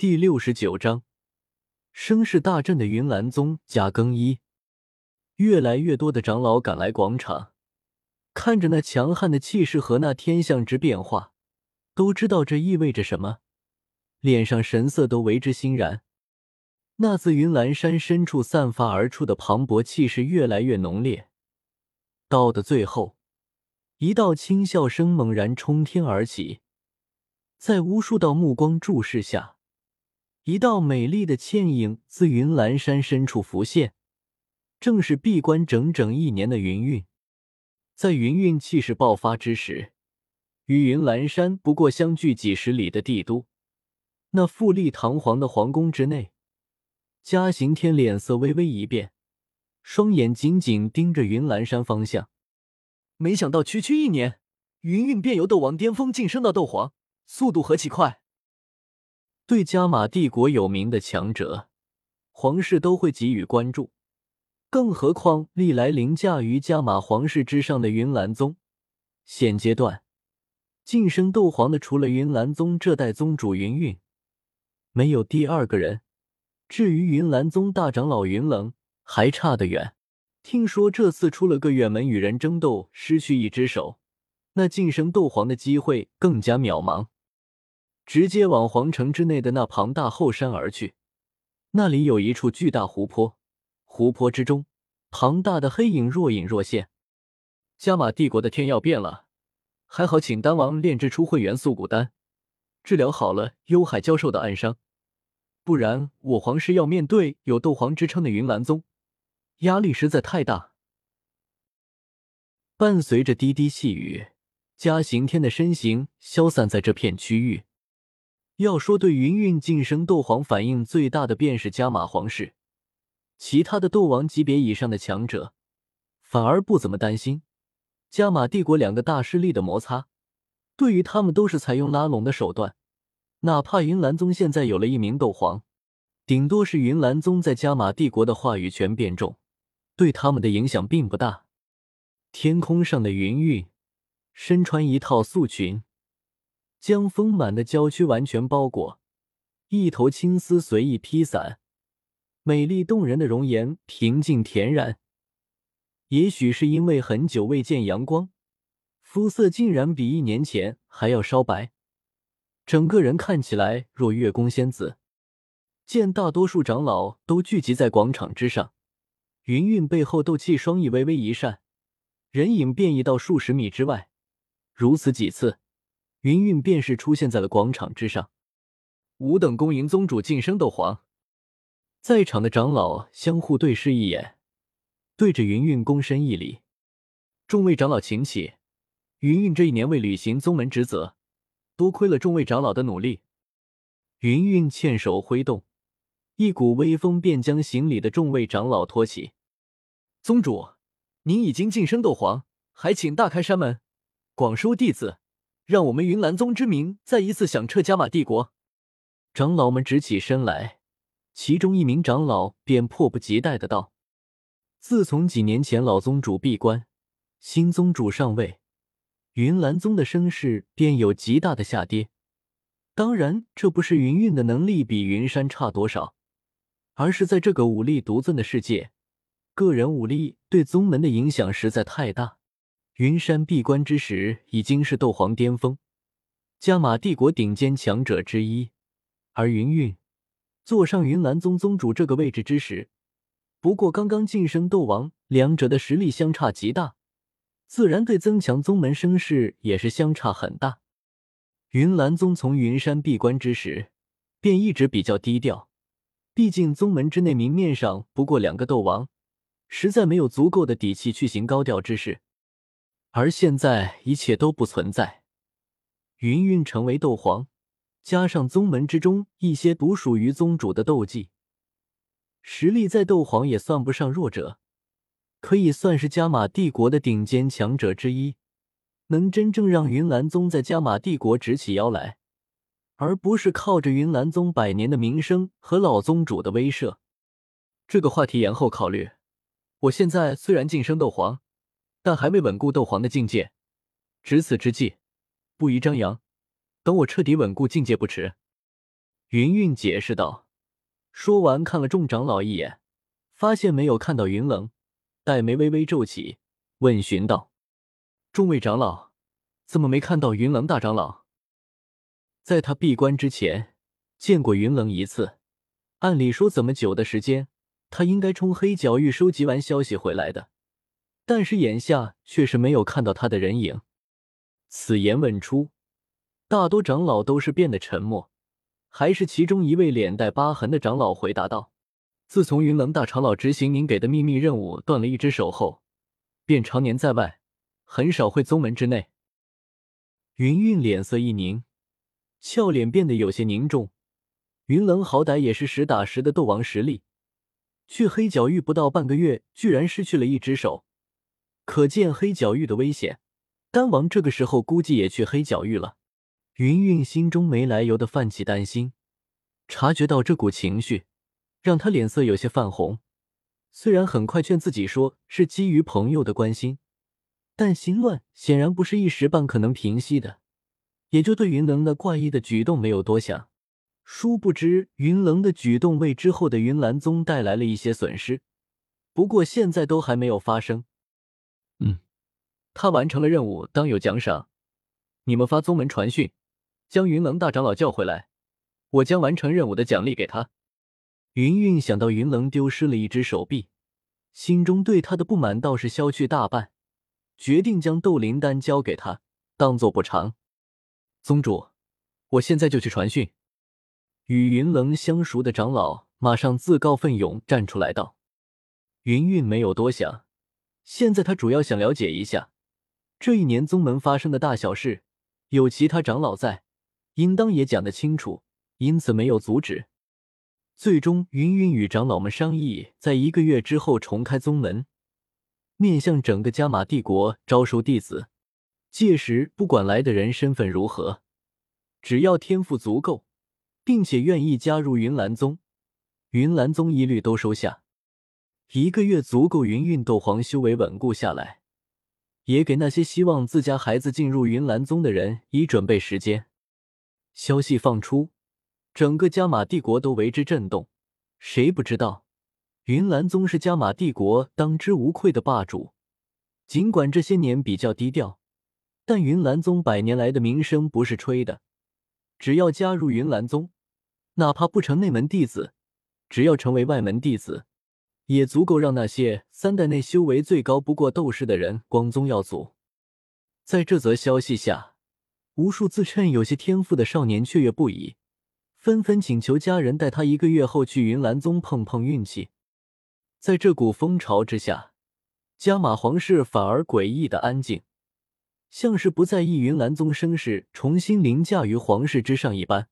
第六十九章，声势大振的云岚宗加更衣，越来越多的长老赶来广场，看着那强悍的气势和那天象之变化，都知道这意味着什么，脸上神色都为之欣然。那自云岚山深处散发而出的磅礴气势越来越浓烈，到的最后，一道轻笑声猛然冲天而起，在无数道目光注视下。一道美丽的倩影自云岚山深处浮现，正是闭关整整一年的云韵。在云韵气势爆发之时，与云岚山不过相距几十里的帝都，那富丽堂皇的皇宫之内，嘉行天脸色微微一变，双眼紧紧盯着云岚山方向。没想到区区一年，云韵便由斗王巅峰晋升到斗皇，速度何其快！对加玛帝国有名的强者，皇室都会给予关注，更何况历来凌驾于加玛皇室之上的云岚宗。现阶段晋升斗皇的，除了云岚宗这代宗主云韵，没有第二个人。至于云岚宗大长老云棱，还差得远。听说这次出了个远门与人争斗，失去一只手，那晋升斗皇的机会更加渺茫。直接往皇城之内的那庞大后山而去，那里有一处巨大湖泊，湖泊之中，庞大的黑影若隐若现。加玛帝国的天要变了，还好请丹王炼制出混元素骨丹，治疗好了幽海教授的暗伤，不然我皇室要面对有斗皇之称的云岚宗，压力实在太大。伴随着滴滴细雨，嘉刑天的身形消散在这片区域。要说对云韵晋升斗皇反应最大的，便是加玛皇室。其他的斗王级别以上的强者，反而不怎么担心加玛帝国两个大势力的摩擦。对于他们，都是采用拉拢的手段。哪怕云岚宗现在有了一名斗皇，顶多是云岚宗在加玛帝国的话语权变重，对他们的影响并不大。天空上的云韵，身穿一套素裙。将丰满的娇躯完全包裹，一头青丝随意披散，美丽动人的容颜平静恬然。也许是因为很久未见阳光，肤色竟然比一年前还要稍白，整个人看起来若月宫仙子。见大多数长老都聚集在广场之上，云韵背后斗气双翼微微一扇，人影便移到数十米之外。如此几次。云韵便是出现在了广场之上，吾等恭迎宗主晋升斗皇。在场的长老相互对视一眼，对着云韵躬身一礼。众位长老请起。云韵这一年未履行宗门职责，多亏了众位长老的努力。云韵欠手挥动，一股微风便将行礼的众位长老托起。宗主，您已经晋升斗皇，还请大开山门，广收弟子。让我们云岚宗之名再一次响彻加玛帝国。长老们直起身来，其中一名长老便迫不及待的道：“自从几年前老宗主闭关，新宗主上位，云岚宗的声势便有极大的下跌。当然，这不是云韵的能力比云山差多少，而是在这个武力独尊的世界，个人武力对宗门的影响实在太大。”云山闭关之时已经是斗皇巅峰，加玛帝国顶尖强者之一，而云韵坐上云岚宗宗主这个位置之时，不过刚刚晋升斗王，两者的实力相差极大，自然对增强宗门声势也是相差很大。云岚宗从云山闭关之时便一直比较低调，毕竟宗门之内明面上不过两个斗王，实在没有足够的底气去行高调之事。而现在一切都不存在，云韵成为斗皇，加上宗门之中一些独属于宗主的斗技，实力在斗皇也算不上弱者，可以算是加玛帝国的顶尖强者之一，能真正让云岚宗在加玛帝国直起腰来，而不是靠着云岚宗百年的名声和老宗主的威慑。这个话题延后考虑。我现在虽然晋升斗皇。但还未稳固斗皇的境界，值此之际，不宜张扬。等我彻底稳固境界不迟。云韵解释道。说完，看了众长老一眼，发现没有看到云棱，黛眉微微皱起，问询道：“众位长老，怎么没看到云棱大长老？”在他闭关之前见过云棱一次，按理说怎么久的时间，他应该冲黑角域收集完消息回来的，但是眼下却是没有看到他的人影。此言问出，大多长老都是变得沉默。还是其中一位脸带疤痕的长老回答道：“自从云棱大长老执行您给的秘密任务，断了一只手后，便常年在外，很少会宗门之内。”云韵脸色一凝，俏脸变得有些凝重。云棱好歹也是实打实的斗王实力，去黑角域不到半个月，居然失去了一只手，可见黑角域的危险。丹王这个时候估计也去黑角域了。云云心中没来由的泛起担心，察觉到这股情绪，让他脸色有些泛红。虽然很快劝自己说是基于朋友的关心，但心乱显然不是一时半可能平息的，也就对云棱那怪异的举动没有多想。殊不知，云棱的举动为之后的云岚宗带来了一些损失，不过现在都还没有发生。他完成了任务，当有奖赏。你们发宗门传讯。将云棱大长老叫回来，我将完成任务的奖励给他。云韵想到云棱丢失了一只手臂，心中对他的不满倒是消去大半，决定将斗灵丹交给他，当做补偿。宗主，我现在就去传讯。与云棱相熟的长老马上自告奋勇站出来道：“云韵没有多想，现在他主要想了解一下这一年宗门发生的大小事，有其他长老在。”应当也讲得清楚，因此没有阻止。最终，云云与长老们商议，在一个月之后重开宗门，面向整个加玛帝国招收弟子。届时，不管来的人身份如何，只要天赋足够，并且愿意加入云岚宗，云岚宗一律都收下。一个月足够云韵斗皇修为稳固下来，也给那些希望自家孩子进入云岚宗的人以准备时间。消息放出，整个加玛帝国都为之震动。谁不知道，云岚宗是加玛帝国当之无愧的霸主。尽管这些年比较低调，但云岚宗百年来的名声不是吹的。只要加入云岚宗，哪怕不成内门弟子，只要成为外门弟子，也足够让那些三代内修为最高不过斗士的人光宗耀祖。在这则消息下。无数自称有些天赋的少年雀跃不已，纷纷请求家人带他一个月后去云岚宗碰碰运气。在这股风潮之下，加玛皇室反而诡异的安静，像是不在意云岚宗声势重新凌驾于皇室之上一般。